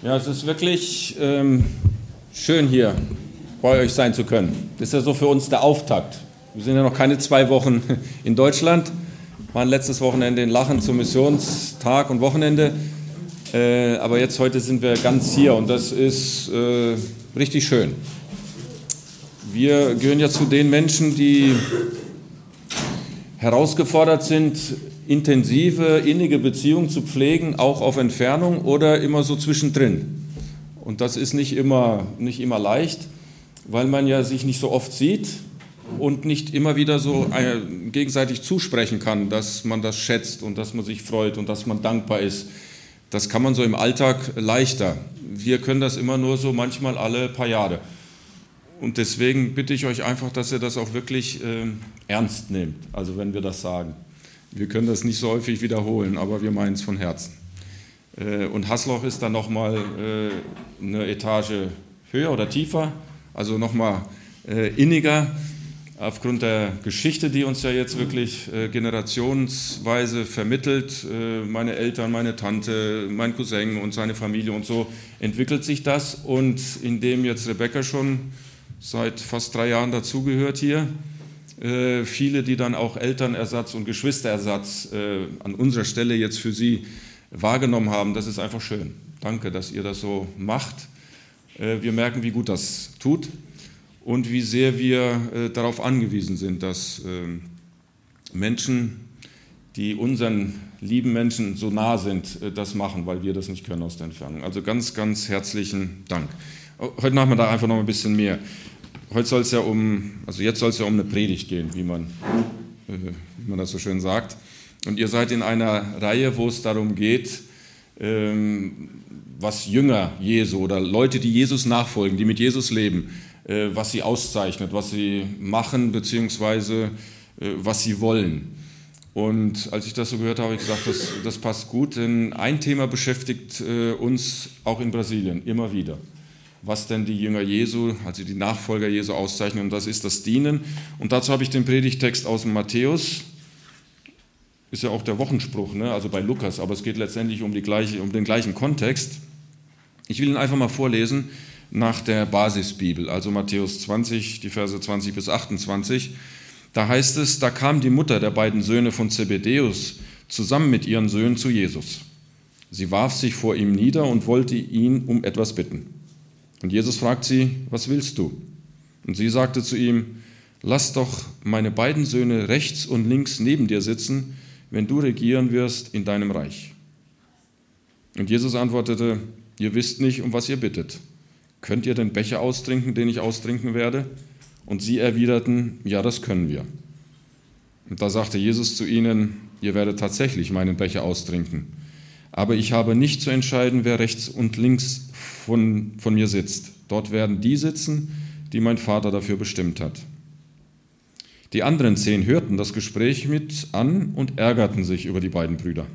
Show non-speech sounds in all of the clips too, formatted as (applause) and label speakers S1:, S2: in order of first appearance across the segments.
S1: Ja, es ist wirklich ähm, schön hier bei euch sein zu können. Das ist ja so für uns der Auftakt. Wir sind ja noch keine zwei Wochen (laughs) in Deutschland, waren letztes Wochenende in Lachen zum Missionstag und Wochenende. Äh, aber jetzt heute sind wir ganz hier und das ist äh, richtig schön. Wir gehören ja zu den Menschen, die herausgefordert sind, intensive, innige Beziehungen zu pflegen, auch auf Entfernung oder immer so zwischendrin. Und das ist nicht immer, nicht immer leicht, weil man ja sich nicht so oft sieht und nicht immer wieder so äh, gegenseitig zusprechen kann, dass man das schätzt und dass man sich freut und dass man dankbar ist. Das kann man so im Alltag leichter. Wir können das immer nur so manchmal alle paar Jahre. Und deswegen bitte ich euch einfach, dass ihr das auch wirklich äh, ernst nehmt, also wenn wir das sagen. Wir können das nicht so häufig wiederholen, aber wir meinen es von Herzen. Äh, und Hasloch ist dann nochmal äh, eine Etage höher oder tiefer, also nochmal äh, inniger. Aufgrund der Geschichte, die uns ja jetzt wirklich generationsweise vermittelt, meine Eltern, meine Tante, mein Cousin und seine Familie und so, entwickelt sich das. Und indem jetzt Rebecca schon seit fast drei Jahren dazugehört hier, äh, viele, die dann auch Elternersatz und Geschwisterersatz äh, an unserer Stelle jetzt für Sie wahrgenommen haben. Das ist einfach schön. Danke, dass ihr das so macht. Äh, wir merken, wie gut das tut und wie sehr wir äh, darauf angewiesen sind, dass ähm, Menschen, die unseren lieben Menschen so nah sind, äh, das machen, weil wir das nicht können aus der Entfernung. Also ganz, ganz herzlichen Dank. Heute Nachmittag einfach noch ein bisschen mehr. Heute soll es ja um, also jetzt soll es ja um eine Predigt gehen, wie man, äh, wie man das so schön sagt. Und ihr seid in einer Reihe, wo es darum geht, ähm, was Jünger Jesu oder Leute, die Jesus nachfolgen, die mit Jesus leben, äh, was sie auszeichnet, was sie machen, beziehungsweise äh, was sie wollen. Und als ich das so gehört habe, habe ich gesagt, das, das passt gut, denn ein Thema beschäftigt uns auch in Brasilien immer wieder was denn die Jünger Jesu, also die Nachfolger Jesu auszeichnen, und das ist das Dienen. Und dazu habe ich den Predigtext aus Matthäus, ist ja auch der Wochenspruch, ne? also bei Lukas, aber es geht letztendlich um, die gleiche, um den gleichen Kontext. Ich will ihn einfach mal vorlesen nach der Basisbibel, also Matthäus 20, die Verse 20 bis 28. Da heißt es, da kam die Mutter der beiden Söhne von Zebedäus zusammen mit ihren Söhnen zu Jesus. Sie warf sich vor ihm nieder und wollte ihn um etwas bitten. Und Jesus fragt sie, was willst du? Und sie sagte zu ihm, lass doch meine beiden Söhne rechts und links neben dir sitzen, wenn du regieren wirst in deinem Reich. Und Jesus antwortete, ihr wisst nicht, um was ihr bittet. Könnt ihr den Becher austrinken, den ich austrinken werde? Und sie erwiderten, ja, das können wir. Und da sagte Jesus zu ihnen, ihr werdet tatsächlich meinen Becher austrinken. Aber ich habe nicht zu entscheiden, wer rechts und links von, von mir sitzt. Dort werden die sitzen, die mein Vater dafür bestimmt hat. Die anderen zehn hörten das Gespräch mit an und ärgerten sich über die beiden Brüder.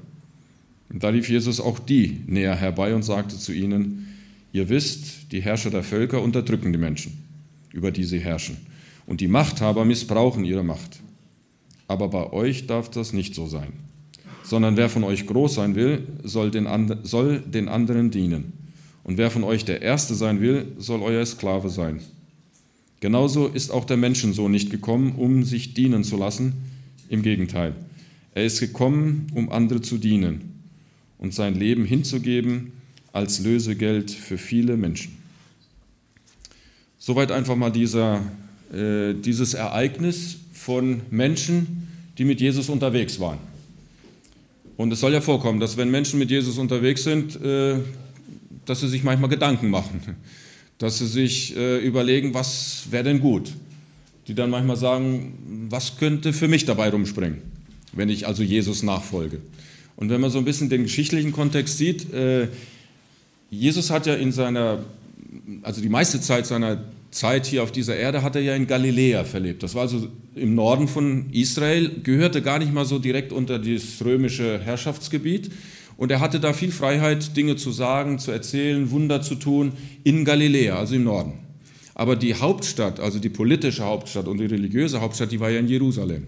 S1: Und da lief Jesus auch die näher herbei und sagte zu ihnen, ihr wisst, die Herrscher der Völker unterdrücken die Menschen, über die sie herrschen, und die Machthaber missbrauchen ihre Macht. Aber bei euch darf das nicht so sein sondern wer von euch groß sein will, soll den, soll den anderen dienen. Und wer von euch der Erste sein will, soll euer Sklave sein. Genauso ist auch der Menschensohn nicht gekommen, um sich dienen zu lassen. Im Gegenteil, er ist gekommen, um andere zu dienen und sein Leben hinzugeben als Lösegeld für viele Menschen. Soweit einfach mal dieser, äh, dieses Ereignis von Menschen, die mit Jesus unterwegs waren. Und es soll ja vorkommen, dass wenn Menschen mit Jesus unterwegs sind, äh, dass sie sich manchmal Gedanken machen, (laughs) dass sie sich äh, überlegen, was wäre denn gut. Die dann manchmal sagen, was könnte für mich dabei rumspringen, wenn ich also Jesus nachfolge. Und wenn man so ein bisschen den geschichtlichen Kontext sieht, äh, Jesus hat ja in seiner, also die meiste Zeit seiner Zeit hier auf dieser Erde hat er ja in Galiläa verlebt. Das war also im Norden von Israel, gehörte gar nicht mal so direkt unter das römische Herrschaftsgebiet. Und er hatte da viel Freiheit, Dinge zu sagen, zu erzählen, Wunder zu tun, in Galiläa, also im Norden. Aber die Hauptstadt, also die politische Hauptstadt und die religiöse Hauptstadt, die war ja in Jerusalem.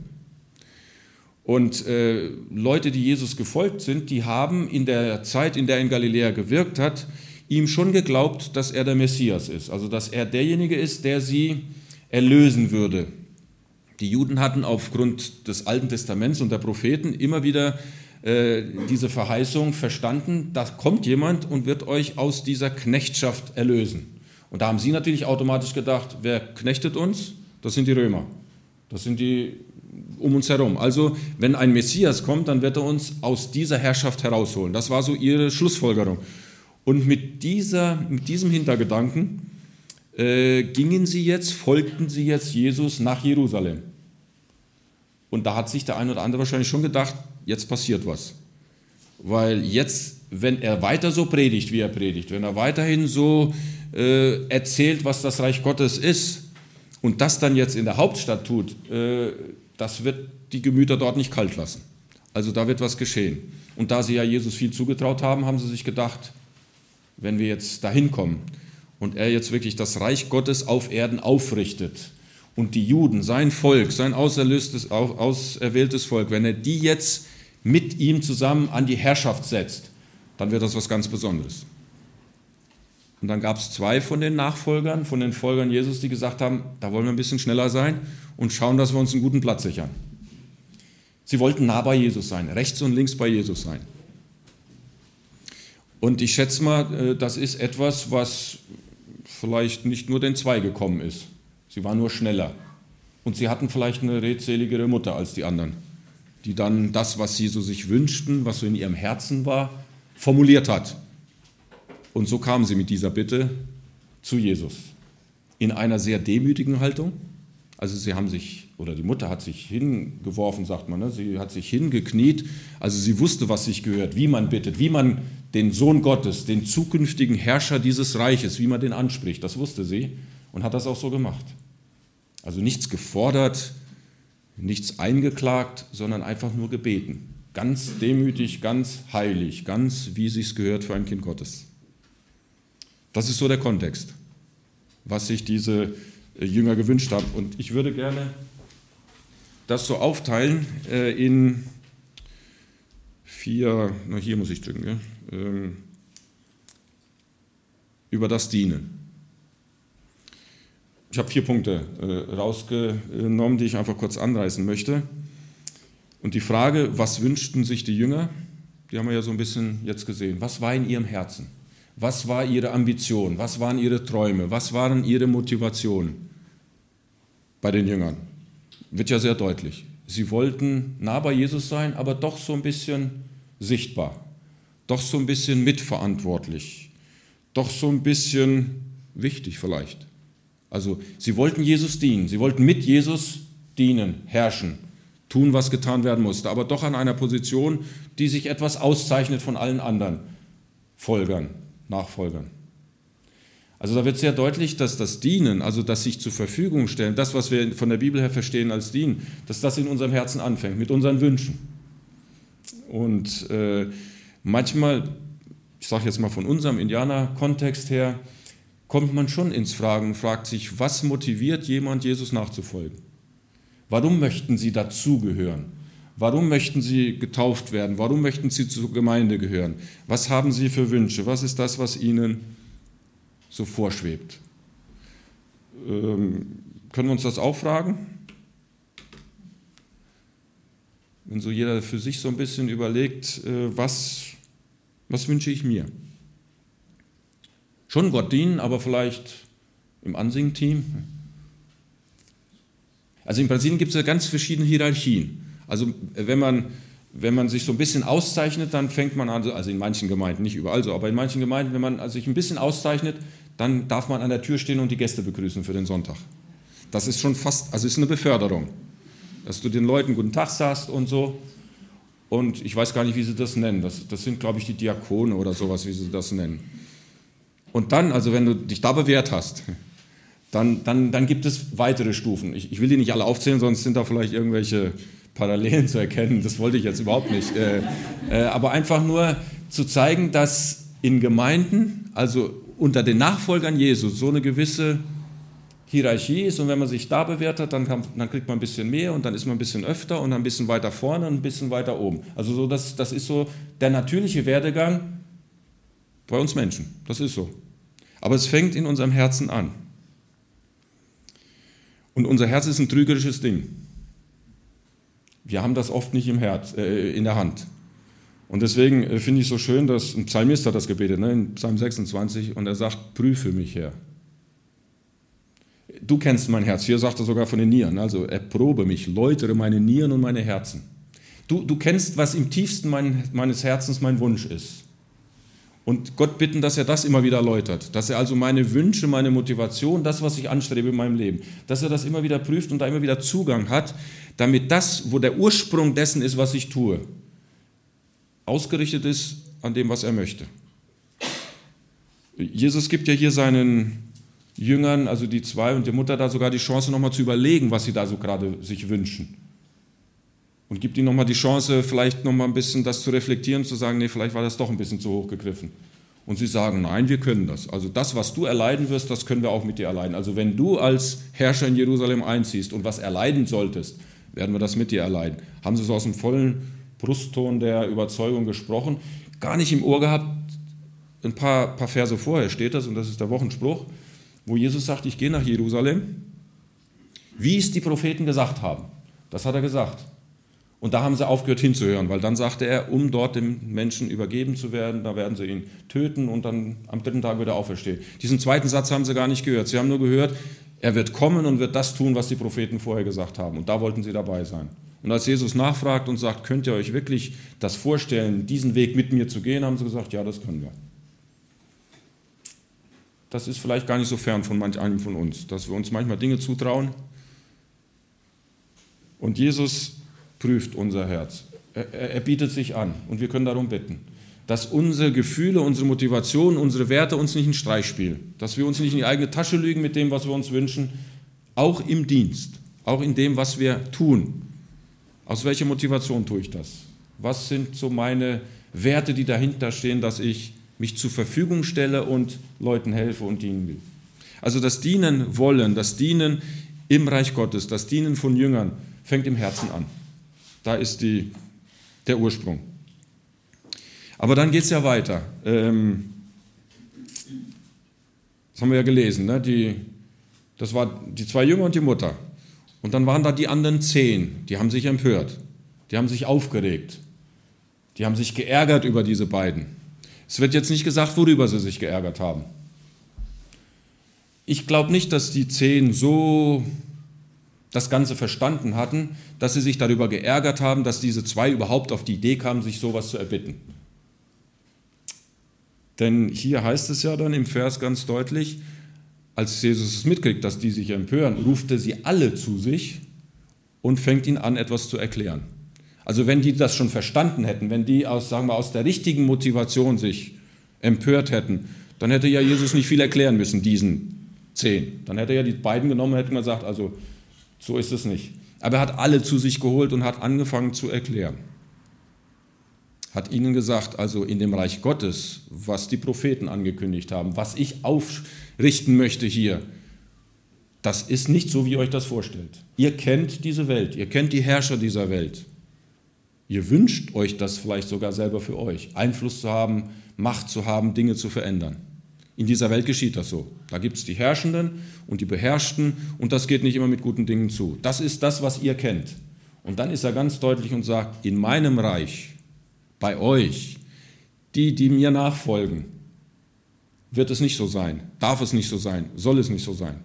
S1: Und äh, Leute, die Jesus gefolgt sind, die haben in der Zeit, in der er in Galiläa gewirkt hat, ihm schon geglaubt, dass er der Messias ist, also dass er derjenige ist, der sie erlösen würde. Die Juden hatten aufgrund des Alten Testaments und der Propheten immer wieder äh, diese Verheißung verstanden, da kommt jemand und wird euch aus dieser Knechtschaft erlösen. Und da haben sie natürlich automatisch gedacht, wer knechtet uns? Das sind die Römer. Das sind die um uns herum. Also, wenn ein Messias kommt, dann wird er uns aus dieser Herrschaft herausholen. Das war so ihre Schlussfolgerung. Und mit, dieser, mit diesem Hintergedanken äh, gingen sie jetzt, folgten sie jetzt Jesus nach Jerusalem. Und da hat sich der eine oder andere wahrscheinlich schon gedacht, jetzt passiert was. Weil jetzt, wenn er weiter so predigt, wie er predigt, wenn er weiterhin so äh, erzählt, was das Reich Gottes ist, und das dann jetzt in der Hauptstadt tut, äh, das wird die Gemüter dort nicht kalt lassen. Also da wird was geschehen. Und da sie ja Jesus viel zugetraut haben, haben sie sich gedacht, wenn wir jetzt dahin kommen und er jetzt wirklich das Reich Gottes auf Erden aufrichtet und die Juden, sein Volk, sein auserlöstes, auserwähltes Volk, wenn er die jetzt mit ihm zusammen an die Herrschaft setzt, dann wird das was ganz Besonderes. Und dann gab es zwei von den Nachfolgern, von den Folgern Jesus, die gesagt haben, da wollen wir ein bisschen schneller sein und schauen, dass wir uns einen guten Platz sichern. Sie wollten nah bei Jesus sein, rechts und links bei Jesus sein. Und ich schätze mal, äh, das ist etwas, was vielleicht nicht nur den zwei gekommen ist. Sie waren nur schneller. Und sie hatten vielleicht eine redseligere Mutter als die anderen, die dann das, was sie so sich wünschten, was so in ihrem Herzen war, formuliert hat. Und so kamen sie mit dieser Bitte zu Jesus. In einer sehr demütigen Haltung. Also sie haben sich, oder die Mutter hat sich hingeworfen, sagt man, ne? sie hat sich hingekniet. Also sie wusste, was sich gehört, wie man bittet, wie man den Sohn Gottes, den zukünftigen Herrscher dieses Reiches, wie man den anspricht. Das wusste sie und hat das auch so gemacht. Also nichts gefordert, nichts eingeklagt, sondern einfach nur gebeten. Ganz demütig, ganz heilig, ganz wie sich's gehört für ein Kind Gottes. Das ist so der Kontext, was sich diese äh, Jünger gewünscht haben. Und ich würde gerne das so aufteilen äh, in vier, na hier muss ich drücken, ähm, über das Dienen. Ich habe vier Punkte äh, rausgenommen, die ich einfach kurz anreißen möchte. Und die Frage, was wünschten sich die Jünger, die haben wir ja so ein bisschen jetzt gesehen. Was war in ihrem Herzen? Was war ihre Ambition? Was waren ihre Träume? Was waren ihre Motivationen bei den Jüngern? Wird ja sehr deutlich. Sie wollten nah bei Jesus sein, aber doch so ein bisschen sichtbar, doch so ein bisschen mitverantwortlich, doch so ein bisschen wichtig vielleicht. Also sie wollten Jesus dienen, sie wollten mit Jesus dienen, herrschen, tun, was getan werden musste, aber doch an einer Position, die sich etwas auszeichnet von allen anderen Folgern, Nachfolgern. Also da wird sehr deutlich, dass das Dienen, also das sich zur Verfügung stellen, das, was wir von der Bibel her verstehen als Dienen, dass das in unserem Herzen anfängt, mit unseren Wünschen. Und äh, manchmal, ich sage jetzt mal von unserem Indianer-Kontext her, kommt man schon ins Fragen und fragt sich, was motiviert jemand, Jesus nachzufolgen? Warum möchten sie dazugehören? Warum möchten Sie getauft werden? Warum möchten Sie zur Gemeinde gehören? Was haben Sie für Wünsche? Was ist das, was Ihnen so vorschwebt? Ähm, können wir uns das auch fragen? Wenn so jeder für sich so ein bisschen überlegt, äh, was, was wünsche ich mir? Schon Gott dienen, aber vielleicht im Ansingen-Team? Also in Brasilien gibt es ja ganz verschiedene Hierarchien. Also wenn man, wenn man sich so ein bisschen auszeichnet, dann fängt man an, also in manchen Gemeinden, nicht überall so, aber in manchen Gemeinden, wenn man sich ein bisschen auszeichnet, dann darf man an der Tür stehen und die Gäste begrüßen für den Sonntag. Das ist schon fast, also ist eine Beförderung, dass du den Leuten guten Tag sagst und so. Und ich weiß gar nicht, wie sie das nennen. Das, das sind, glaube ich, die Diakone oder sowas, wie sie das nennen. Und dann, also wenn du dich da bewährt hast, dann, dann, dann gibt es weitere Stufen. Ich, ich will die nicht alle aufzählen, sonst sind da vielleicht irgendwelche Parallelen zu erkennen. Das wollte ich jetzt überhaupt nicht. Äh, äh, aber einfach nur zu zeigen, dass in Gemeinden, also unter den Nachfolgern Jesu, so eine gewisse Hierarchie ist und wenn man sich da bewährt hat, dann, kann, dann, kriegt man ein bisschen mehr und dann ist man ein bisschen öfter und ein bisschen weiter vorne und ein bisschen weiter oben. Also so das, das ist so der natürliche Werdegang Bei uns Menschen, das ist so. Aber es fängt in unserem Herzen an. Und unser Herz ist ein trügerisches Ding. Wir haben das oft nicht im Herz, äh, in der Hand. Und deswegen äh, finde ich so schön, dass ein Psalmist hat das gebetet, ne, in Psalm 26, und er sagt, prüfe mich, Herr. Du kennst mein Herz, hier sagt er sogar von den Nieren, also erprobe mich, läutere meine Nieren und meine Herzen. Du, du kennst, was im tiefsten mein, meines Herzens mein Wunsch ist. Und Gott bitten, dass er das immer wieder erläutert, dass er also meine Wünsche, meine Motivation, das, was ich anstrebe in meinem Leben, dass er das immer wieder prüft und da immer wieder Zugang hat, damit das, wo der Ursprung dessen ist, was ich tue, ausgerichtet ist an dem, was er möchte. Jesus gibt ja hier seinen Jüngern, also die zwei und die Mutter, da sogar die Chance, nochmal zu überlegen, was sie da so gerade sich wünschen und gibt ihnen nochmal die Chance, vielleicht nochmal ein bisschen das zu reflektieren, zu sagen, nee, vielleicht war das doch ein bisschen zu hoch gegriffen. Und sie sagen, nein, wir können das. Also das, was du erleiden wirst, das können wir auch mit dir erleiden. Also wenn du als Herrscher in Jerusalem einziehst und was erleiden solltest, werden wir das mit dir erleiden. Haben sie so aus dem vollen Brustton der Überzeugung gesprochen, gar nicht im Ohr gehabt. Ein paar, paar Verse vorher steht das, und das ist der Wochenspruch, wo Jesus sagt, ich gehe nach Jerusalem, wie es die Propheten gesagt haben. Das hat er gesagt. Und da haben sie aufgehört hinzuhören, weil dann sagte er, um dort dem Menschen übergeben zu werden, da werden sie ihn töten und dann am dritten Tag wird er auferstehen. Diesen zweiten Satz haben sie gar nicht gehört. Sie haben nur gehört, er wird kommen und wird das tun, was die Propheten vorher gesagt haben. Und da wollten sie dabei sein. Und als Jesus nachfragt und sagt, könnt ihr euch wirklich das vorstellen, diesen Weg mit mir zu gehen, haben sie gesagt, ja, das können wir. Das ist vielleicht gar nicht so fern von manch einem von uns, dass wir uns manchmal Dinge zutrauen. Und Jesus prüft unser Herz. Er, er, bietet sich an und wir können darum bitten, dass unsere Gefühle, unsere Motivation, unsere Werte uns nicht einen Streich spielen, dass wir uns nicht in die eigene Tasche lügen mit dem, was wir uns wünschen, auch im Dienst, auch in dem, was wir tun. Aus welcher Motivation tue ich das? Was sind so meine Werte, die dahinter stehen, dass ich mich zur Verfügung stelle und Leuten helfe und dienen will? Also das Dienen wollen, das Dienen im Reich Gottes, das Dienen von Jüngern fängt im Herzen an. Da ist die, der Ursprung. Aber dann geht es ja weiter. Ähm, das haben wir ja gelesen. Ne? Die, das war die zwei Jünger und die Mutter. Und dann waren da die anderen zehn. Die haben sich empört. Die haben sich aufgeregt. Die haben sich geärgert über diese beiden. Es wird jetzt nicht gesagt, worüber sie sich geärgert haben. Ich glaube nicht, dass die zehn so das Ganze verstanden hatten, dass sie sich darüber geärgert haben, dass diese zwei überhaupt auf die Idee kamen, sich sowas zu erbitten. Denn hier heißt es ja dann im Vers ganz deutlich, als Jesus es mitkriegt, dass die sich empören, ruft er sie alle zu sich und fängt ihnen an, etwas zu erklären. Also wenn die das schon verstanden hätten, wenn die aus, sagen wir, aus der richtigen Motivation sich empört hätten, dann hätte ja Jesus nicht viel erklären müssen, diesen zehn. Dann hätte er ja die beiden genommen und hätte gesagt, also so ist es nicht. Aber er hat alle zu sich geholt und hat angefangen zu erklären. Hat ihnen gesagt, also in dem Reich Gottes, was die Propheten angekündigt haben, was ich aufrichten möchte hier, das ist nicht so, wie ihr euch das vorstellt. Ihr kennt diese Welt, ihr kennt die Herrscher dieser Welt. Ihr wünscht euch das vielleicht sogar selber für euch, Einfluss zu haben, Macht zu haben, Dinge zu verändern. In dieser Welt geschieht das so. Da gibt es die Herrschenden und die Beherrschten und das geht nicht immer mit guten Dingen zu. Das ist das, was ihr kennt. Und dann ist er ganz deutlich und sagt, in meinem Reich, bei euch, die, die mir nachfolgen, wird es nicht so sein, darf es nicht so sein, soll es nicht so sein.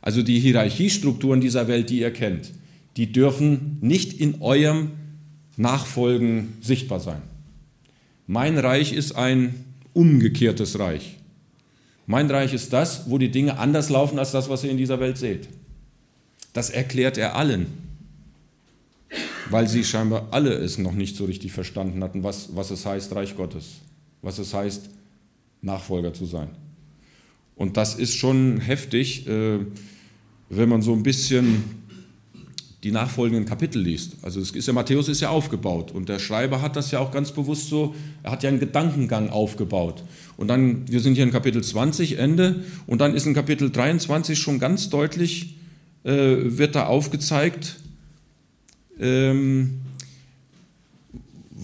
S1: Also die Hierarchiestrukturen dieser Welt, die ihr kennt, die dürfen nicht in eurem Nachfolgen sichtbar sein. Mein Reich ist ein umgekehrtes Reich. Mein Reich ist das, wo die Dinge anders laufen als das, was ihr in dieser Welt seht. Das erklärt er allen, weil sie scheinbar alle es noch nicht so richtig verstanden hatten, was, was es heißt, Reich Gottes, was es heißt, Nachfolger zu sein. Und das ist schon heftig, äh, wenn man so ein bisschen die nachfolgenden Kapitel liest. Also es ist ja, Matthäus ist ja aufgebaut und der Schreiber hat das ja auch ganz bewusst so, er hat ja einen Gedankengang aufgebaut. Und dann, wir sind hier in Kapitel 20, Ende, und dann ist in Kapitel 23 schon ganz deutlich, äh, wird da aufgezeigt, ähm,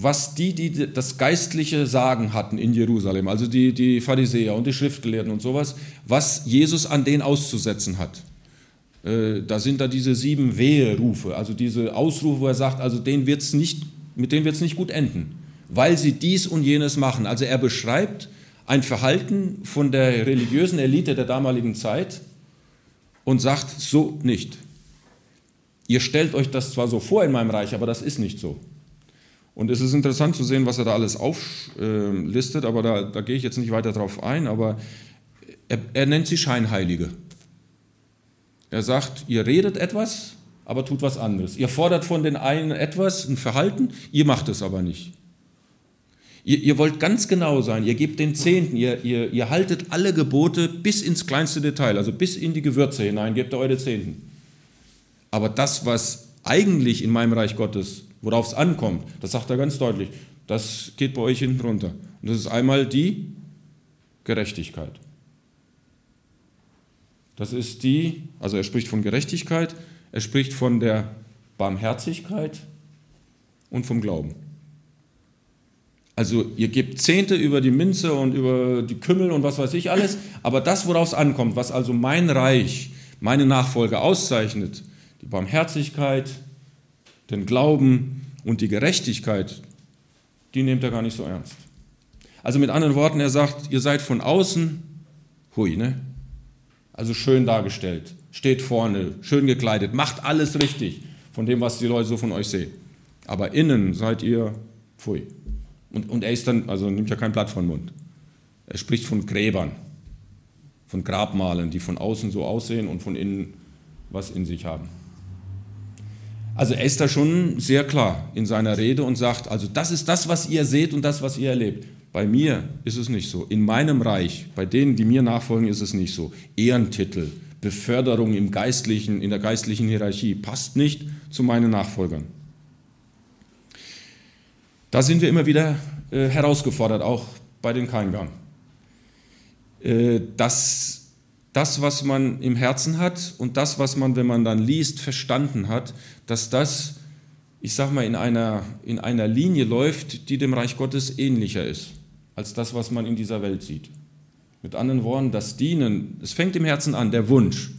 S1: was die, die das geistliche Sagen hatten in Jerusalem, also die, die Pharisäer und die Schriftgelehrten und sowas, was Jesus an denen auszusetzen hat. Äh, da sind da diese sieben Weherufe, also diese Ausrufe, wo er sagt, also denen wird's nicht, mit denen wird es nicht gut enden, weil sie dies und jenes machen. Also er beschreibt ein Verhalten von der religiösen Elite der damaligen Zeit und sagt, so nicht. Ihr stellt euch das zwar so vor in meinem Reich, aber das ist nicht so. Und es ist interessant zu sehen, was er da alles auflistet, aber da, da gehe ich jetzt nicht weiter drauf ein, aber er, er nennt sie Scheinheilige. Er sagt, ihr redet etwas, aber tut was anderes. Ihr fordert von den einen etwas, ein Verhalten, ihr macht es aber nicht. Ihr, ihr wollt ganz genau sein, ihr gebt den Zehnten, ihr, ihr, ihr haltet alle Gebote bis ins kleinste Detail, also bis in die Gewürze hinein, gebt ihr eure Zehnten. Aber das, was eigentlich in meinem Reich Gottes, worauf es ankommt, das sagt er ganz deutlich, das geht bei euch hinten runter. Und das ist einmal die Gerechtigkeit. Das ist die, also er spricht von Gerechtigkeit, er spricht von der Barmherzigkeit und vom Glauben. Also ihr gebt Zehnte über die Minze und über die Kümmel und was weiß ich alles, aber das, worauf es ankommt, was also mein Reich, meine Nachfolge auszeichnet, die Barmherzigkeit, den Glauben und die Gerechtigkeit, die nehmt er gar nicht so ernst. Also mit anderen Worten, er sagt, ihr seid von außen, hui, ne? Also schön dargestellt, steht vorne, schön gekleidet, macht alles richtig von dem, was die Leute so von euch sehen. Aber innen seid ihr, pfui. Und, und er ist dann, also nimmt ja kein Blatt von Mund. Er spricht von Gräbern, von Grabmalen, die von außen so aussehen und von innen was in sich haben. Also er ist da schon sehr klar in seiner Rede und sagt, also das ist das, was ihr seht und das, was ihr erlebt. Bei mir ist es nicht so. In meinem Reich, bei denen, die mir nachfolgen, ist es nicht so. Ehrentitel, Beförderung im geistlichen, in der geistlichen Hierarchie passt nicht zu meinen Nachfolgern. Da sind wir immer wieder äh, herausgefordert, auch bei den Keingern. Äh, dass das, was man im Herzen hat und das, was man, wenn man dann liest, verstanden hat, dass das, ich sag mal, in einer, in einer Linie läuft, die dem Reich Gottes ähnlicher ist als das, was man in dieser Welt sieht. Mit anderen Worten, das Dienen, es fängt im Herzen an, der Wunsch.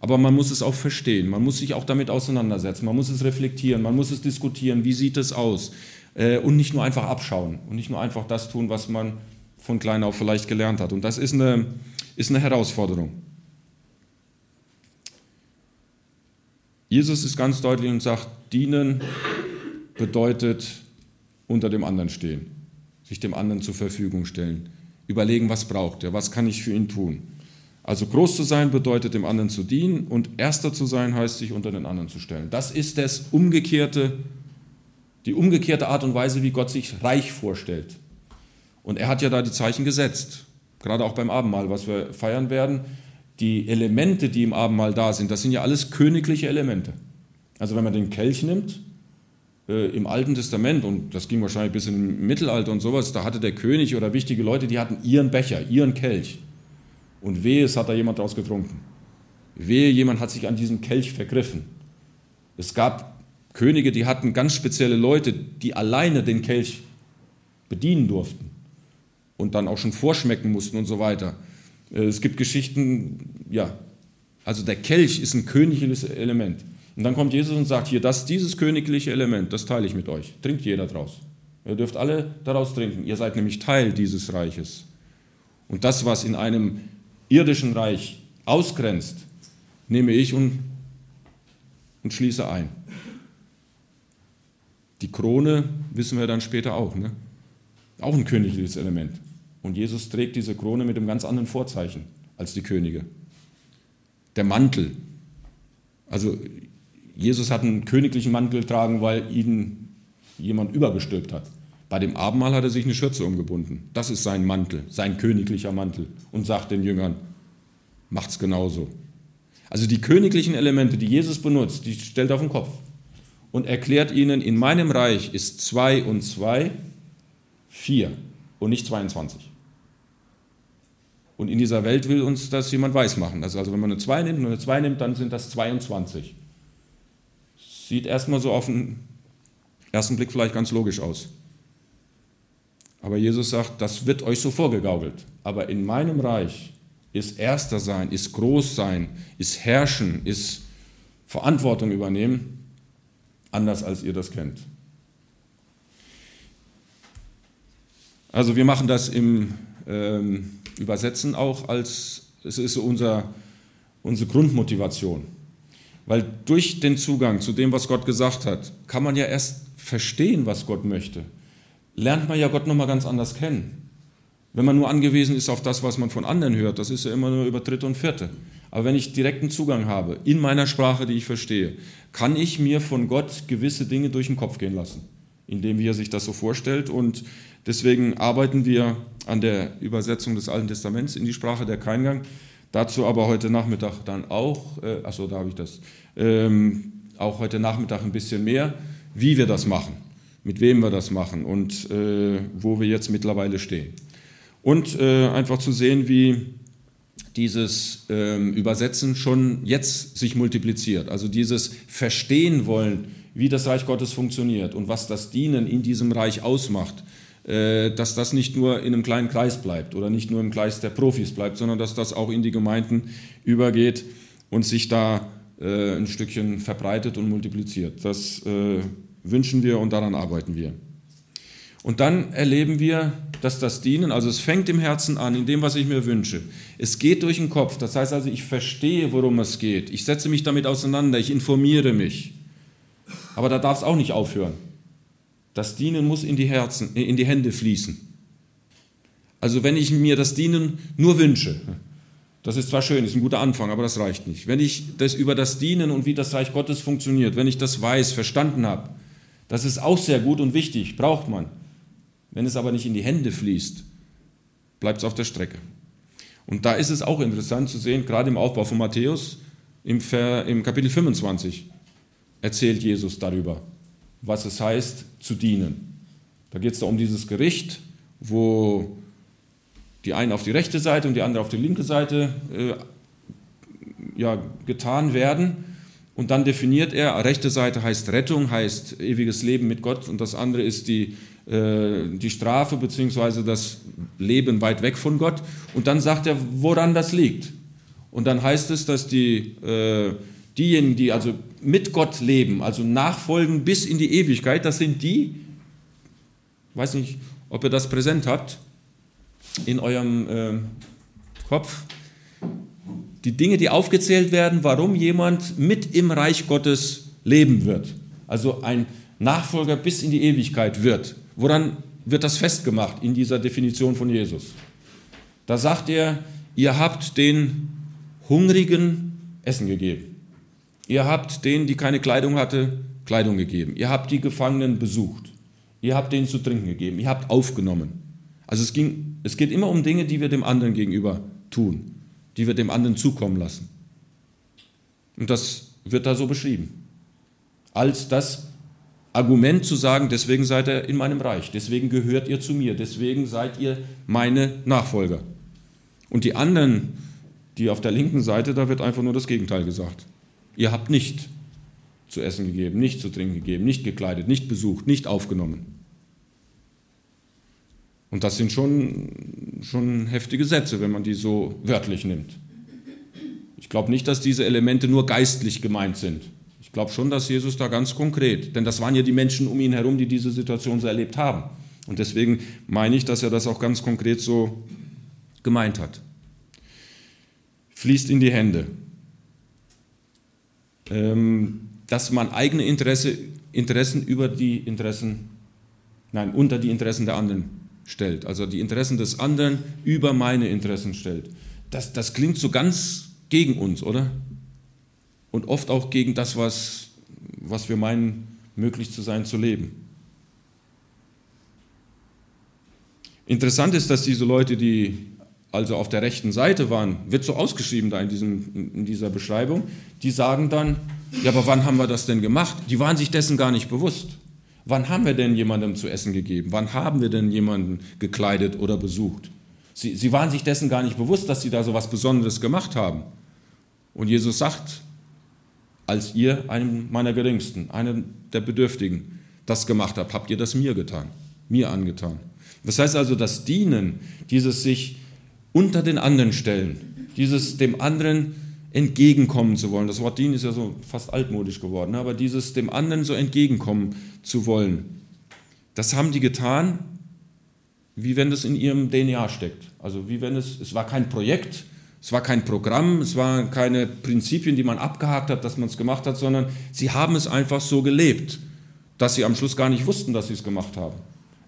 S1: Aber man muss es auch verstehen, man muss sich auch damit auseinandersetzen, man muss es reflektieren, man muss es diskutieren, wie sieht es aus. Äh, und nicht nur einfach abschauen und nicht nur einfach das tun, was man von klein auf vielleicht gelernt hat. Und das ist eine, ist eine Herausforderung. Jesus ist ganz deutlich und sagt, dienen bedeutet unter dem anderen stehen sich dem anderen zur Verfügung stellen. Überlegen, was braucht er, was kann ich für ihn tun. Also groß zu sein bedeutet dem anderen zu dienen und erster zu sein heißt sich unter den anderen zu stellen. Das ist das umgekehrte, die umgekehrte Art und Weise, wie Gott sich reich vorstellt. Und er hat ja da die Zeichen gesetzt, gerade auch beim Abendmahl, was wir feiern werden. Die Elemente, die im Abendmahl da sind, das sind ja alles königliche Elemente. Also wenn man den Kelch nimmt, äh, im Alten Testament, und das ging wahrscheinlich bis im Mittelalter und sowas, da hatte der König oder wichtige Leute, die hatten ihren Becher, ihren Kelch. Und wehe, es hat da jemand draus getrunken. Wehe, jemand hat sich an diesem Kelch vergriffen. Es gab Könige, die hatten ganz spezielle Leute, die alleine den Kelch bedienen durften und dann auch schon vorschmecken mussten und so weiter. Äh, es gibt Geschichten, ja, also der Kelch ist ein königliches Element. Und dann kommt Jesus und sagt, hier, das, dieses königliche Element, das teile ich mit euch. Trinkt jeder draus. Ihr dürft alle daraus trinken. Ihr seid nämlich Teil dieses Reiches. Und das, was in einem irdischen Reich ausgrenzt, nehme ich und, und schließe ein. Die Krone wissen wir dann später auch. Ne? Auch ein königliches Element. Und Jesus trägt diese Krone mit einem ganz anderen Vorzeichen als die Könige. Der Mantel. Also Jesus hat einen königlichen Mantel getragen, weil ihn jemand übergestülpt hat. Bei dem Abendmahl hat er sich eine Schürze umgebunden. Das ist sein Mantel, sein königlicher Mantel. Und sagt den Jüngern, macht's genauso. Also die königlichen Elemente, die Jesus benutzt, die stellt er auf den Kopf und erklärt ihnen, in meinem Reich ist zwei und zwei vier und nicht 22. Und in dieser Welt will uns das jemand weismachen. Also, also wenn man eine 2 nimmt und eine 2 nimmt, dann sind das 22. Sieht erstmal so auf den ersten Blick vielleicht ganz logisch aus. Aber Jesus sagt, das wird euch so vorgegaukelt. Aber in meinem Reich ist Erster sein, ist groß sein, ist herrschen, ist Verantwortung übernehmen, anders als ihr das kennt. Also wir machen das im ähm, Übersetzen auch als, es ist unser, unsere Grundmotivation. Weil durch den Zugang zu dem, was Gott gesagt hat, kann man ja erst verstehen, was Gott möchte. Lernt man ja Gott nochmal ganz anders kennen. Wenn man nur angewiesen ist auf das, was man von anderen hört, das ist ja immer nur über Dritte und Vierte. Aber wenn ich direkten Zugang habe, in meiner Sprache, die ich verstehe, kann ich mir von Gott gewisse Dinge durch den Kopf gehen lassen, indem wie er sich das so vorstellt. Und deswegen arbeiten wir an der Übersetzung des Alten Testaments in die Sprache der Keingang. Dazu aber heute Nachmittag dann auch, äh, achso, da habe ich das, ähm, auch heute Nachmittag ein bisschen mehr, wie wir das machen, mit wem wir das machen und äh, wo wir jetzt mittlerweile stehen. Und äh, einfach zu sehen, wie dieses ähm, Übersetzen schon jetzt sich multipliziert. Also dieses Verstehen wollen, wie das Reich Gottes funktioniert und was das Dienen in diesem Reich ausmacht, äh, dass das nicht nur in einem kleinen Kreis bleibt oder nicht nur im Kreis der Profis bleibt, sondern dass das auch in die Gemeinden übergeht und sich da äh, ein Stückchen verbreitet und multipliziert. Das äh, wünschen wir und daran arbeiten wir. Und dann erleben wir, dass das Dienen, also es fängt im Herzen an, in dem, was ich mir wünsche. Es geht durch den Kopf, das heißt also, ich verstehe, worum es geht. Ich setze mich damit auseinander, ich informiere mich. Aber da darf es auch nicht aufhören. Das Dienen muss in die, Herzen, in die Hände fließen. Also wenn ich mir das Dienen nur wünsche, das ist zwar schön, ist ein guter Anfang, aber das reicht nicht. Wenn ich das über das Dienen und wie das Reich Gottes funktioniert, wenn ich das weiß, verstanden habe, das ist auch sehr gut und wichtig, braucht man. Wenn es aber nicht in die Hände fließt, bleibt es auf der Strecke. Und da ist es auch interessant zu sehen, gerade im Aufbau von Matthäus, im, Kapitel 25 erzählt Jesus darüber, was es heißt, zu dienen. Da geht es um dieses Gericht, wo die einen auf die rechte Seite und die andere auf die linke Seite äh, ja, getan werden. Und dann definiert er, rechte Seite heißt Rettung, heißt ewiges Leben mit Gott und das andere ist die, äh, die Strafe bzw. das Leben weit weg von Gott. Und dann sagt er, woran das liegt. Und dann heißt es, dass die, äh, diejenigen, die also mit Gott leben, also nachfolgen bis in die Ewigkeit, das sind die, ich weiß nicht, ob ihr das präsent habt in eurem äh, Kopf, die Dinge, die aufgezählt werden, warum jemand mit im Reich Gottes leben wird. Also ein Nachfolger bis in die Ewigkeit wird. Woran wird das festgemacht in dieser Definition von Jesus? Da sagt er, ihr habt den Hungrigen Essen gegeben. Ihr habt denen, die keine Kleidung hatte, Kleidung gegeben. Ihr habt die Gefangenen besucht. Ihr habt denen zu trinken gegeben. Ihr habt aufgenommen. Also es, ging, es geht immer um Dinge, die wir dem anderen gegenüber tun die wir dem anderen zukommen lassen. Und das wird da so beschrieben. Als das Argument zu sagen, deswegen seid ihr in meinem Reich, deswegen gehört ihr zu mir, deswegen seid ihr meine Nachfolger. Und die anderen, die auf der linken Seite, da wird einfach nur das Gegenteil gesagt. Ihr habt nicht zu essen gegeben, nicht zu trinken gegeben, nicht gekleidet, nicht besucht, nicht aufgenommen. Und das sind schon, schon heftige Sätze, wenn man die so wörtlich nimmt. Ich glaube nicht, dass diese Elemente nur geistlich gemeint sind. Ich glaube schon, dass Jesus da ganz konkret, denn das waren ja die Menschen um ihn herum, die diese Situation so erlebt haben. Und deswegen meine ich, dass er das auch ganz konkret so gemeint hat. Fließt in die Hände. Ähm, dass man eigene Interesse, Interessen über die Interessen, nein, unter die Interessen der anderen stellt, also die Interessen des anderen über meine Interessen stellt. Das, das klingt so ganz gegen uns, oder? Und oft auch gegen das, was, was wir meinen, möglich zu sein, zu leben. Interessant ist, dass diese Leute, die also auf der rechten Seite waren, wird so ausgeschrieben da in, diesem, in dieser Beschreibung, die sagen dann, ja, aber wann haben wir das denn gemacht? Die waren sich dessen gar nicht bewusst. Wann haben wir denn jemandem zu essen gegeben? Wann haben wir denn jemanden gekleidet oder besucht? Sie, sie waren sich dessen gar nicht bewusst, dass sie da so was Besonderes gemacht haben. Und Jesus sagt, als ihr einem meiner Geringsten, einem der Bedürftigen, das gemacht habt, habt ihr das mir getan, mir angetan. Das heißt also, das Dienen, dieses sich unter den anderen stellen, dieses dem anderen entgegenkommen zu wollen. Das Wort dienen ist ja so fast altmodisch geworden, aber dieses dem anderen so entgegenkommen zu wollen, das haben die getan, wie wenn es in ihrem DNA steckt. Also wie wenn es, es war kein Projekt, es war kein Programm, es waren keine Prinzipien, die man abgehakt hat, dass man es gemacht hat, sondern sie haben es einfach so gelebt, dass sie am Schluss gar nicht wussten, dass sie es gemacht haben.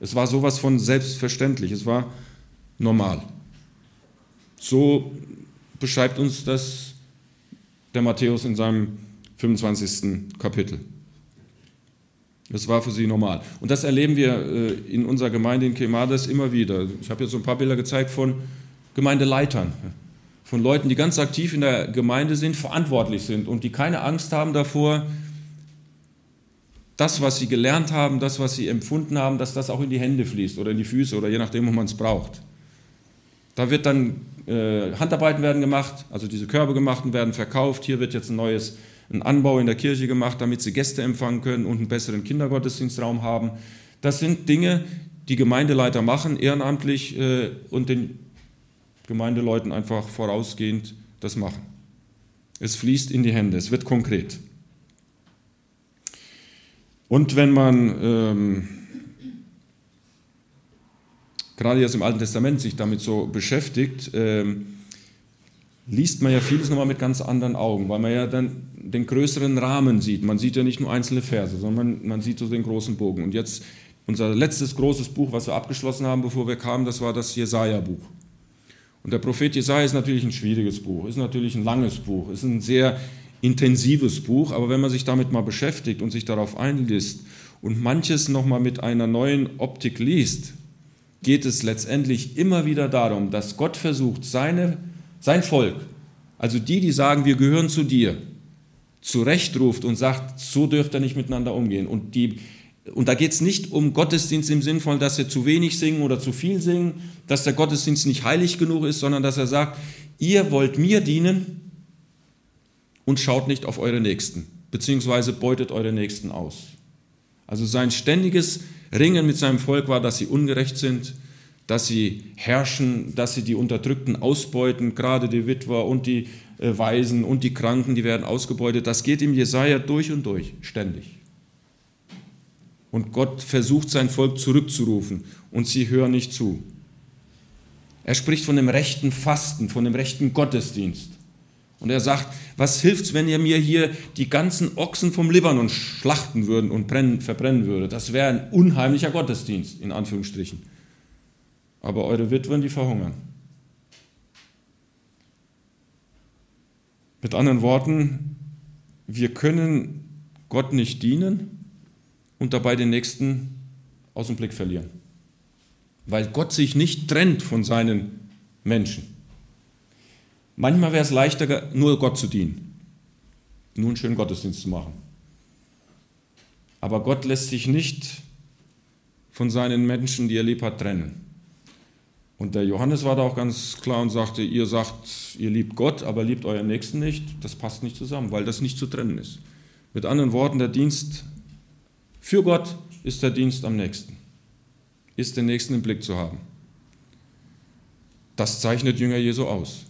S1: Es war sowas von selbstverständlich, es war normal. So beschreibt uns das der Matthäus in seinem 25. Kapitel. Das war für sie normal. Und das erleben wir äh, in unserer Gemeinde in Kemades immer wieder. Ich habe jetzt so ein paar Bilder gezeigt von Gemeindeleitern, von Leuten, die ganz aktiv in der Gemeinde sind, verantwortlich sind und die keine Angst haben davor, das, was sie gelernt haben, das, was sie empfunden haben, dass das auch in die Hände fließt oder in die Füße oder je nachdem, wo man es braucht. Da wird dann äh, Handarbeiten werden gemacht, also diese Körbe gemacht und werden verkauft. Hier wird jetzt ein neues ein Anbau in der Kirche gemacht, damit sie Gäste empfangen können und einen besseren Kindergottesdienstraum haben. Das sind Dinge, die Gemeindeleiter machen, ehrenamtlich äh, und den Gemeindeleuten einfach vorausgehend das machen. Es fließt in die Hände, es wird konkret. Und wenn man ähm, gerade jetzt im Alten Testament sich damit so beschäftigt, ähm, liest man ja vieles nochmal mit ganz anderen Augen, weil man ja dann den größeren Rahmen sieht. Man sieht ja nicht nur einzelne Verse, sondern man, man sieht so den großen Bogen. Und jetzt unser letztes großes Buch, was wir abgeschlossen haben, bevor wir kamen, das war das Jesaja-Buch. Und der Prophet Jesaja ist natürlich ein schwieriges Buch, ist natürlich ein langes Buch, ist ein sehr intensives Buch, aber wenn man sich damit mal beschäftigt und sich darauf einlässt und manches nochmal mit einer neuen Optik liest, geht es letztendlich immer wieder darum, dass Gott versucht, seine, sein Volk, also die, die sagen, wir gehören zu dir, zurechtruft und sagt, so dürft ihr nicht miteinander umgehen. Und, die, und da geht es nicht um Gottesdienst im Sinn von, dass sie zu wenig singen oder zu viel singen, dass der Gottesdienst nicht heilig genug ist, sondern dass er sagt, ihr wollt mir dienen und schaut nicht auf eure Nächsten, beziehungsweise beutet eure Nächsten aus. Also sein ständiges Ringen mit seinem Volk war, dass sie ungerecht sind, dass sie herrschen, dass sie die Unterdrückten ausbeuten, gerade die Witwer und die äh, Waisen und die Kranken, die werden ausgebeutet. Das geht im Jesaja durch und durch, ständig. Und Gott versucht sein Volk zurückzurufen und sie hören nicht zu. Er spricht von dem rechten Fasten, von dem rechten Gottesdienst. Und er sagt, was hilft's, wenn ihr mir hier die ganzen Ochsen vom Libanon schlachten würden und brennen, verbrennen würde? Das wäre ein unheimlicher Gottesdienst, in Anführungsstrichen. Aber eure Witwen, die verhungern. Mit anderen Worten, wir können Gott nicht dienen und dabei den Nächsten aus dem Blick verlieren. Weil Gott sich nicht trennt von seinen Menschen. Manchmal wäre es leichter, nur Gott zu dienen, nur einen schönen Gottesdienst zu machen. Aber Gott lässt sich nicht von seinen Menschen, die er lieb hat, trennen. Und der Johannes war da auch ganz klar und sagte, ihr sagt, ihr liebt Gott, aber liebt euren Nächsten nicht. Das passt nicht zusammen, weil das nicht zu trennen ist. Mit anderen Worten, der Dienst für Gott ist der Dienst am nächsten, ist den Nächsten im Blick zu haben. Das zeichnet Jünger Jesu aus.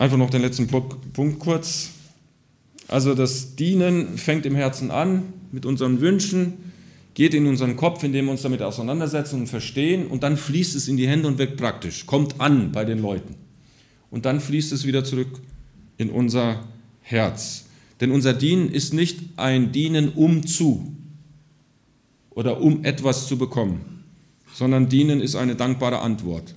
S1: Einfach noch den letzten Punkt kurz. Also das Dienen fängt im Herzen an mit unseren Wünschen, geht in unseren Kopf, indem wir uns damit auseinandersetzen und verstehen und dann fließt es in die Hände und wird praktisch, kommt an bei den Leuten. Und dann fließt es wieder zurück in unser Herz. Denn unser Dienen ist nicht ein Dienen um zu oder um etwas zu bekommen, sondern Dienen ist eine dankbare Antwort.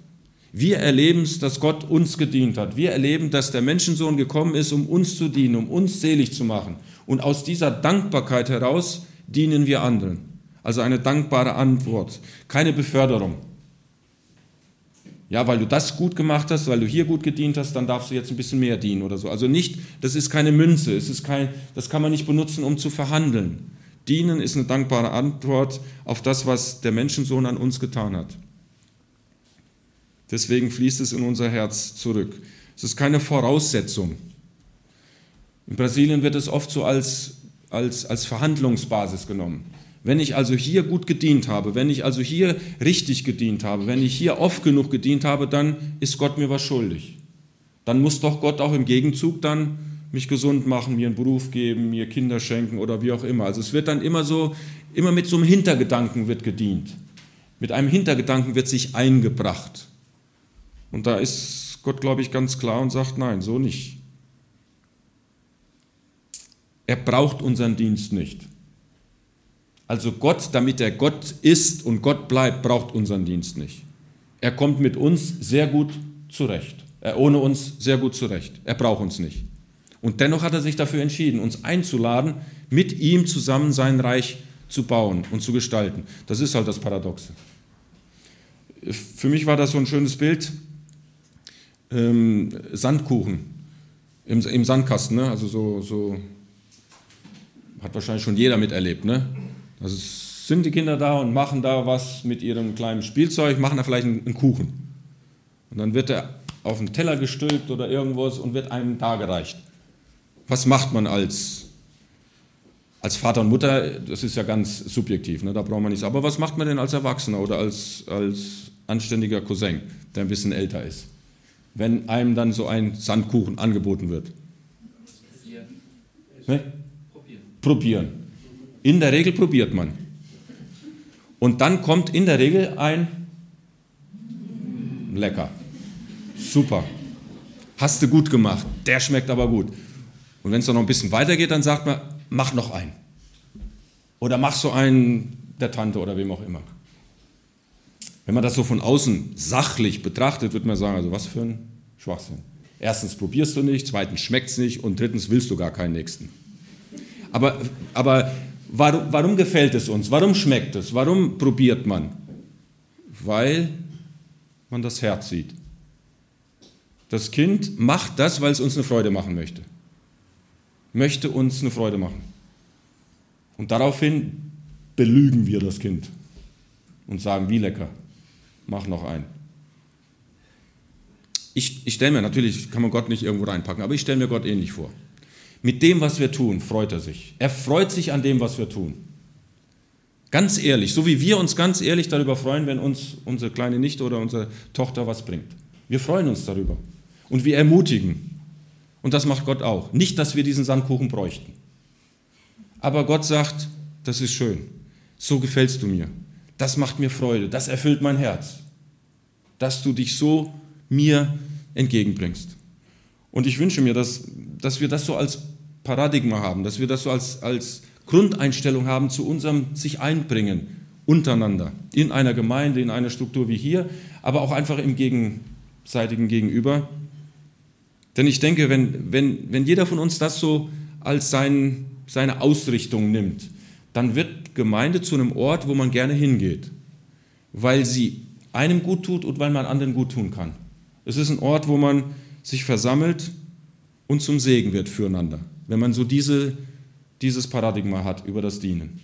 S1: Wir erleben es, dass Gott uns gedient hat. Wir erleben, dass der Menschensohn gekommen ist, um uns zu dienen, um uns selig zu machen. Und aus dieser Dankbarkeit heraus dienen wir anderen. Also eine dankbare Antwort, keine Beförderung. Ja, weil du das gut gemacht hast, weil du hier gut gedient hast, dann darfst du jetzt ein bisschen mehr dienen oder so. Also nicht, das ist keine Münze, es ist kein, das kann man nicht benutzen, um zu verhandeln. Dienen ist eine dankbare Antwort auf das, was der Menschensohn an uns getan hat. Deswegen fließt es in unser Herz zurück. Es ist keine Voraussetzung. In Brasilien wird es oft so als, als, als Verhandlungsbasis genommen. Wenn ich also hier gut gedient habe, wenn ich also hier richtig gedient habe, wenn ich hier oft genug gedient habe, dann ist Gott mir was schuldig. Dann muss doch Gott auch im Gegenzug dann mich gesund machen, mir einen Beruf geben, mir Kinder schenken oder wie auch immer. Also es wird dann immer so, immer mit so einem Hintergedanken wird gedient. Mit einem Hintergedanken wird sich eingebracht. Und da ist Gott, glaube ich, ganz klar und sagt, nein, so nicht. Er braucht unseren Dienst nicht. Also Gott, damit er Gott ist und Gott bleibt, braucht unseren Dienst nicht. Er kommt mit uns sehr gut zurecht. Er ohne uns sehr gut zurecht. Er braucht uns nicht. Und dennoch hat er sich dafür entschieden, uns einzuladen, mit ihm zusammen sein Reich zu bauen und zu gestalten. Das ist halt das Paradoxe. Für mich war das so ein schönes Bild. Ähm, Sandkuchen im, im Sandkasten, ne? also so, so hat wahrscheinlich schon jeder miterlebt. Ne? Also sind die Kinder da und machen da was mit ihrem kleinen Spielzeug, machen da vielleicht einen, einen Kuchen. Und dann wird er auf den Teller gestülpt oder irgendwas und wird einem dargereicht. Was macht man als, als Vater und Mutter? Das ist ja ganz subjektiv, ne? da braucht man nichts. Aber was macht man denn als Erwachsener oder als, als anständiger Cousin, der ein bisschen älter ist, wenn einem dann so ein Sandkuchen angeboten wird? Ne? probieren. In der Regel probiert man. Und dann kommt in der Regel ein lecker. Super. Hast du gut gemacht. Der schmeckt aber gut. Und wenn es dann noch ein bisschen weitergeht, dann sagt man, mach noch einen. Oder mach so einen der Tante oder wem auch immer. Wenn man das so von außen sachlich betrachtet, wird man sagen, also was für ein Schwachsinn. Erstens probierst du nicht, zweitens schmeckt es nicht und drittens willst du gar keinen nächsten. Aber, aber warum, warum gefällt es uns? Warum schmeckt es? Warum probiert man? Weil man das Herz sieht. Das Kind macht das, weil es uns eine Freude machen möchte. Möchte uns eine Freude machen. Und daraufhin belügen wir das Kind und sagen, wie lecker, mach noch einen. Ich, ich stelle mir, natürlich kann man Gott nicht irgendwo reinpacken, aber ich stelle mir Gott ähnlich vor. Mit dem, was wir tun, freut er sich. Er freut sich an dem, was wir tun. Ganz ehrlich, so wie wir uns ganz ehrlich darüber freuen, wenn uns unsere kleine Nichte oder unsere Tochter was bringt. Wir freuen uns darüber. Und wir ermutigen. Und das macht Gott auch. Nicht, dass wir diesen Sandkuchen bräuchten. Aber Gott sagt, das ist schön. So gefällst du mir. Das macht mir Freude. Das erfüllt mein Herz. Dass du dich so mir entgegenbringst. Und ich wünsche mir, dass, dass wir das so als Paradigma haben, dass wir das so als, als Grundeinstellung haben zu unserem sich einbringen untereinander, in einer Gemeinde, in einer Struktur wie hier, aber auch einfach im gegenseitigen Gegenüber. Denn ich denke, wenn, wenn, wenn jeder von uns das so als sein, seine Ausrichtung nimmt, dann wird Gemeinde zu einem Ort, wo man gerne hingeht, weil sie einem gut tut und weil man anderen gut tun kann. Es ist ein Ort, wo man sich versammelt und zum Segen wird füreinander wenn man so diese, dieses Paradigma hat über das Dienen.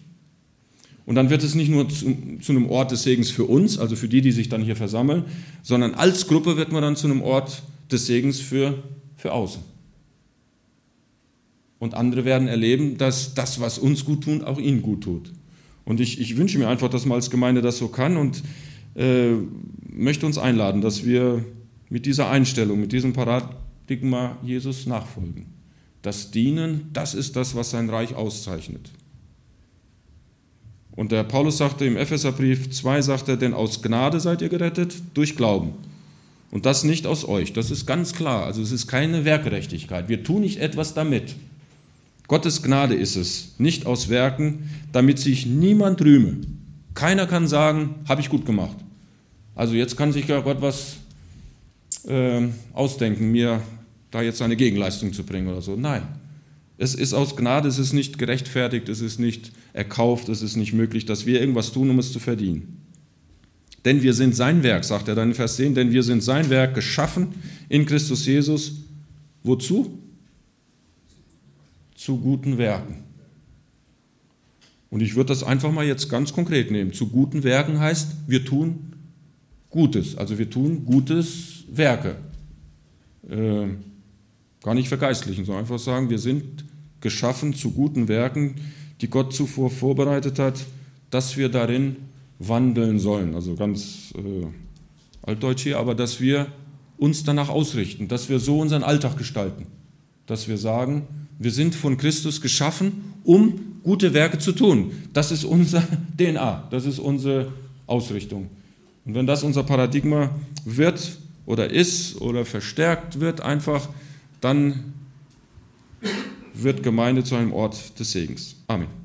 S1: Und dann wird es nicht nur zu, zu, einem Ort des Segens für uns, also für die, die sich dann hier versammeln, sondern als Gruppe wird man dann zu einem Ort des Segens für, für außen. Und andere werden erleben, dass das, was uns gut tut, auch ihnen gut tut. Und ich, ich wünsche mir einfach, dass man als Gemeinde das so kann und äh, möchte uns einladen, dass wir mit dieser Einstellung, mit diesem Paradigma Jesus nachfolgen. Das Dienen, das ist das, was sein Reich auszeichnet. Und der Paulus sagte im Epheserbrief 2, sagt er, denn aus Gnade seid ihr gerettet durch Glauben. Und das nicht aus euch. Das ist ganz klar. Also es ist keine Werkgerechtigkeit. Wir tun nicht etwas damit. Gottes Gnade ist es, nicht aus Werken, damit sich niemand rühme. Keiner kann sagen, habe ich gut gemacht. Also jetzt kann sich ja Gott was äh, ausdenken, mir da jetzt eine Gegenleistung zu bringen oder so. Nein. Es ist aus Gnade, es ist nicht gerechtfertigt, es ist nicht erkauft, es ist nicht möglich, dass wir irgendwas tun, um es zu verdienen. Denn wir sind sein Werk, sagt er dann in Vers 10, denn wir sind sein Werk geschaffen in Christus Jesus. Wozu? Zu guten Werken. Und ich würde das einfach mal jetzt ganz konkret nehmen. Zu guten Werken heißt, wir tun Gutes, also wir tun Gutes Werke. Äh, Gar nicht vergeistlichen, sondern einfach sagen, wir sind geschaffen zu guten Werken, die Gott zuvor vorbereitet hat, dass wir darin wandeln sollen. Also ganz äh, altdeutsch hier, aber dass wir uns danach ausrichten, dass wir so unseren Alltag gestalten, dass wir sagen, wir sind von Christus geschaffen, um gute Werke zu tun. Das ist unser (laughs) DNA, das ist unsere Ausrichtung. Und wenn das unser Paradigma wird oder ist oder verstärkt wird einfach, dann wird Gemeinde zu einem Ort des Segens. Amen.